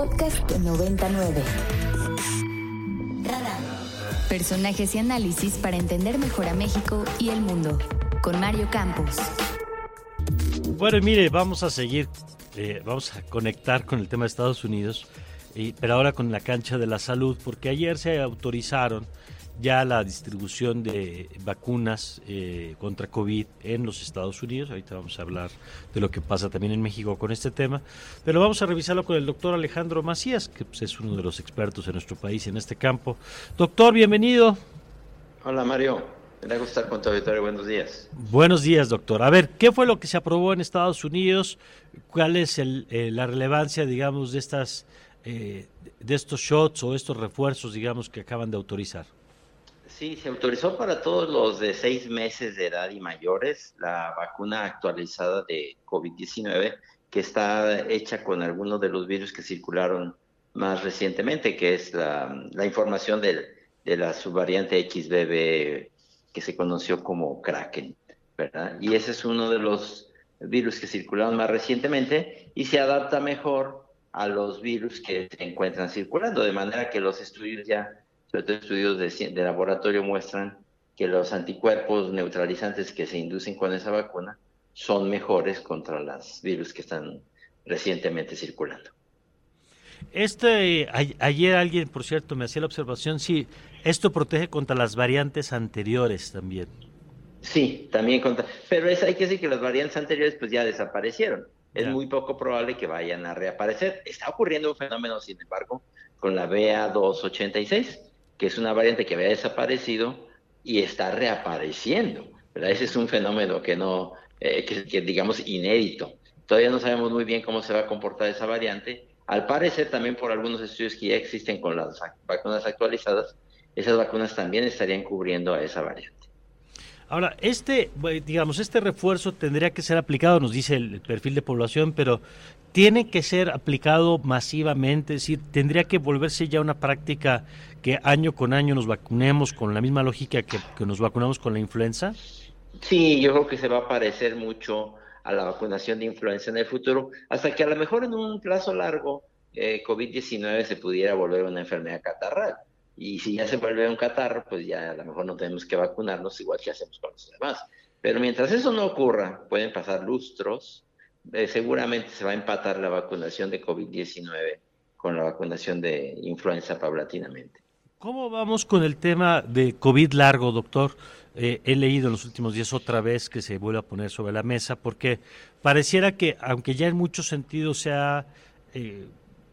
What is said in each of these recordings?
Podcast 99. Personajes y análisis para entender mejor a México y el mundo. Con Mario Campos. Bueno, mire, vamos a seguir, eh, vamos a conectar con el tema de Estados Unidos, y, pero ahora con la cancha de la salud, porque ayer se autorizaron ya la distribución de vacunas eh, contra COVID en los Estados Unidos. Ahorita vamos a hablar de lo que pasa también en México con este tema, pero vamos a revisarlo con el doctor Alejandro Macías, que pues, es uno de los expertos en nuestro país en este campo. Doctor, bienvenido. Hola Mario, me gusta estar con tu auditorio. Buenos días. Buenos días, doctor. A ver, ¿qué fue lo que se aprobó en Estados Unidos? ¿Cuál es el, eh, la relevancia, digamos, de estas eh, de estos shots o estos refuerzos, digamos, que acaban de autorizar? Sí, se autorizó para todos los de seis meses de edad y mayores la vacuna actualizada de COVID-19 que está hecha con algunos de los virus que circularon más recientemente, que es la, información de la subvariante XBB que se conoció como Kraken, ¿verdad? Y ese es uno de los virus que circularon más recientemente y se adapta mejor a los virus que se encuentran circulando, de manera que los estudios ya todo estudios de, laboratorio muestran que los anticuerpos neutralizantes que se inducen con esa vacuna son mejores contra los virus que están recientemente circulando. Este, ayer alguien, por cierto, me hacía la observación, sí, esto protege contra las variantes anteriores también. Sí, también contra, pero es, hay que decir que las variantes anteriores pues ya desaparecieron. Es muy poco probable que vayan a reaparecer. Está ocurriendo un fenómeno, sin embargo, con la BA286 que es una variante que había desaparecido y está reapareciendo. ¿verdad? Ese es un fenómeno que no, eh, que, digamos inédito. Todavía no sabemos muy bien cómo se va a comportar esa variante. Al parecer, también por algunos estudios que ya existen con las vacunas actualizadas, esas vacunas también estarían cubriendo a esa variante. Ahora, este, digamos, este refuerzo tendría que ser aplicado, nos dice el perfil de población, pero tiene que ser aplicado masivamente, es decir, tendría que volverse ya una práctica que año con año nos vacunemos con la misma lógica que, nos vacunamos con la influenza? Sí, yo creo que se va a parecer mucho a la vacunación de influenza en el futuro, hasta que a lo mejor en un plazo largo eh, COVID-19 se pudiera volver una enfermedad catarral. Y si ya se vuelve un catarro, pues ya a lo mejor no tenemos que vacunarnos igual que hacemos con los demás. Pero mientras eso no ocurra, pueden pasar lustros, eh, seguramente se va a empatar la vacunación de COVID-19 con la vacunación de influenza paulatinamente. ¿Cómo vamos con el tema de COVID largo, doctor? Eh, he leído en los últimos días otra vez que se vuelve a poner sobre la mesa porque pareciera que, aunque ya en muchos sentidos se ha eh,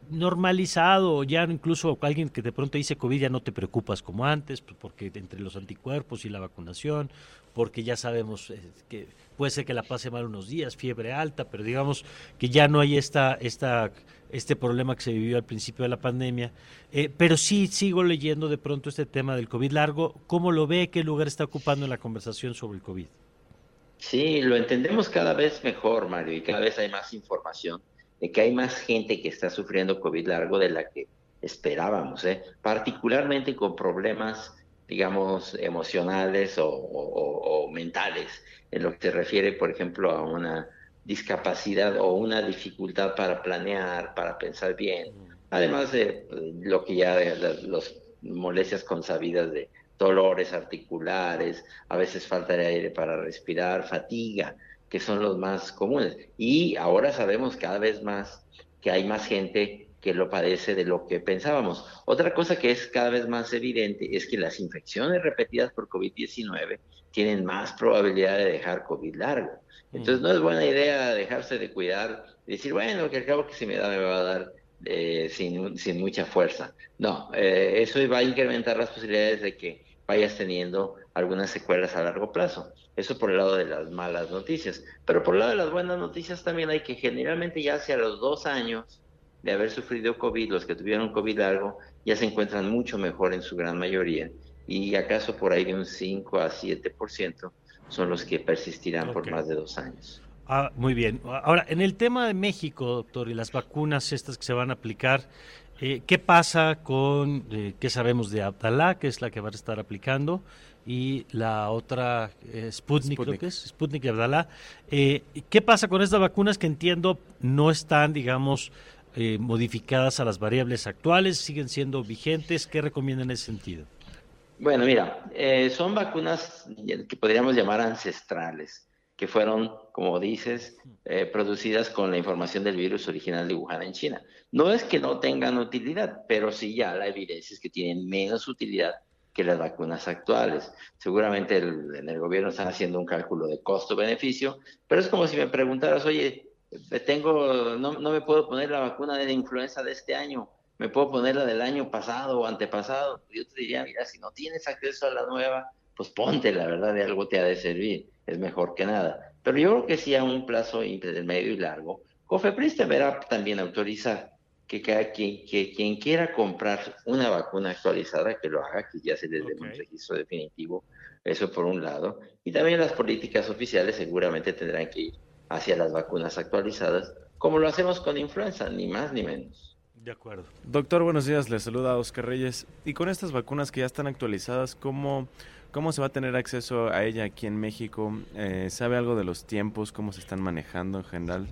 normalizado, ya incluso alguien que de pronto dice COVID ya no te preocupas como antes, pues, porque entre los anticuerpos y la vacunación, porque ya sabemos eh, que puede ser que la pase mal unos días, fiebre alta, pero digamos que ya no hay esta, esta este problema que se vivió al principio de la pandemia. Eh, pero sí sigo leyendo de pronto este tema del COVID largo. ¿Cómo lo ve? ¿Qué lugar está ocupando en la conversación sobre el COVID? Sí, lo entendemos cada vez mejor, Mario, y cada vez hay más información de que hay más gente que está sufriendo COVID largo de la que esperábamos, ¿eh? particularmente con problemas, digamos, emocionales o mentales, en lo que se refiere, por ejemplo, a una discapacidad o una dificultad para planear, para pensar bien, además de eh, lo que ya las molestias consabidas de dolores articulares, a veces falta de aire para respirar, fatiga, que son los más comunes. Y ahora sabemos cada vez más que hay más gente que lo padece de lo que pensábamos. Otra cosa que es cada vez más evidente es que las infecciones repetidas por COVID-19 tienen más probabilidad de dejar COVID largo. Entonces no es buena idea dejarse de cuidar decir, bueno, que al cabo que si me da me va a dar eh, sin, sin, mucha fuerza. No, eh, eso va a incrementar las posibilidades de que vayas teniendo algunas secuelas a largo plazo. Eso por el lado de las malas noticias. Pero por el lado de las buenas noticias también hay que generalmente ya hacia los dos años de haber sufrido COVID, los que tuvieron COVID largo, ya se encuentran mucho mejor en su gran mayoría. Y acaso por ahí de un 5 a 7% son los que persistirán por más de dos años. Ah, muy bien. Ahora, en el tema de México, doctor, y las vacunas estas que se van a aplicar, eh, ¿qué pasa con, eh, qué sabemos de Abdalá, que es la que va a estar aplicando, y la otra, eh, Sputnik, creo que es, Sputnik y Abdalá? ¿Qué pasa con estas vacunas que entiendo no están, digamos, eh, modificadas a las variables actuales? ¿Siguen siendo vigentes? ¿Qué recomiendan en ese sentido? Bueno, mira, eh, son vacunas que podríamos llamar ancestrales, que fueron, como dices, eh, producidas con la información del virus original de Wuhan en China. No es que no tengan utilidad, pero sí ya la evidencia es que tienen menos utilidad que las vacunas actuales. Seguramente en el gobierno están haciendo un cálculo de costo-beneficio, pero es como si me preguntaras, oye, tengo, no, no me puedo poner la vacuna de la influenza de este año, me puedo poner la del año pasado o antepasado. Yo te diría, mira, si no tienes acceso a la nueva, pues ponte, la verdad, de algo te ha de servir, es mejor que nada. Pero yo creo que sí a un plazo medio y largo, COFEPRIS deberá también autorizar que, quien, que quien quiera comprar una vacuna actualizada, que lo haga, que ya se les dé un registro definitivo, eso por un lado. Y también las políticas oficiales seguramente tendrán que ir hacia las vacunas actualizadas, como lo hacemos con influenza, ni más ni menos. De acuerdo. Doctor, buenos días, le saluda Oscar Reyes. Y con estas vacunas que ya están actualizadas, ¿cómo, cómo se va a tener acceso a ella aquí en México? Eh, ¿Sabe algo de los tiempos, cómo se están manejando en general?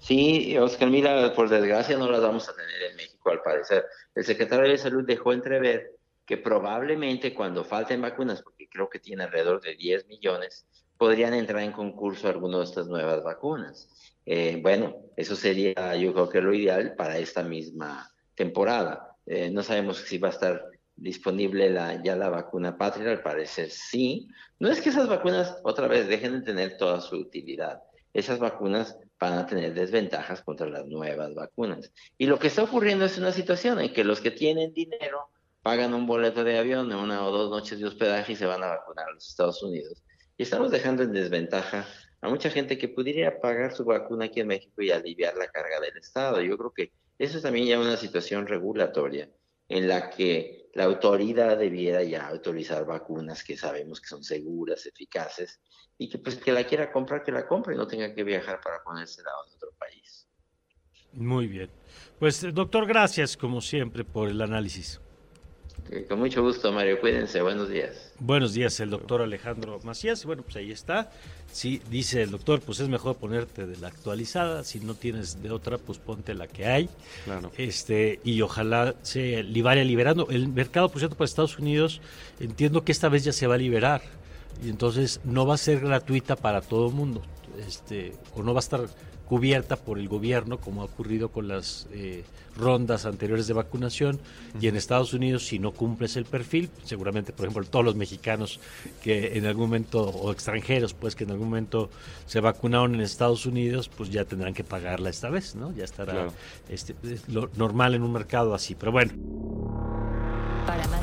Sí, Oscar, mira, por desgracia no las vamos a tener en México al parecer. El secretario de Salud dejó entrever que probablemente cuando falten vacunas, porque creo que tiene alrededor de 10 millones, podrían entrar en concurso algunas de estas nuevas vacunas. Eh, bueno, eso sería yo creo que lo ideal para esta misma temporada. Eh, no sabemos si va a estar disponible la, ya la vacuna patria, al parecer sí. No es que esas vacunas otra vez dejen de tener toda su utilidad. Esas vacunas van a tener desventajas contra las nuevas vacunas. Y lo que está ocurriendo es una situación en que los que tienen dinero pagan un boleto de avión una o dos noches de hospedaje y se van a vacunar a los Estados Unidos. Y estamos dejando en desventaja a mucha gente que pudiera pagar su vacuna aquí en México y aliviar la carga del Estado. Yo creo que eso es también ya una situación regulatoria en la que la autoridad debiera ya autorizar vacunas que sabemos que son seguras, eficaces, y que pues que la quiera comprar, que la compre y no tenga que viajar para ponérsela a otro país. Muy bien. Pues doctor, gracias como siempre por el análisis. Con mucho gusto, Mario. Cuídense. Buenos días. Buenos días, el doctor Alejandro Macías. Bueno, pues ahí está. Sí, dice el doctor, pues es mejor ponerte de la actualizada. Si no tienes de otra, pues ponte la que hay. Claro. Este, y ojalá se vaya liberando. El mercado, por cierto, para Estados Unidos, entiendo que esta vez ya se va a liberar. Y entonces no va a ser gratuita para todo el mundo. Este, o no va a estar cubierta por el gobierno, como ha ocurrido con las eh, rondas anteriores de vacunación. Y en Estados Unidos, si no cumples el perfil, seguramente, por ejemplo, todos los mexicanos que en algún momento, o extranjeros, pues que en algún momento se vacunaron en Estados Unidos, pues ya tendrán que pagarla esta vez, ¿no? Ya estará este, lo normal en un mercado así. Pero bueno. Para más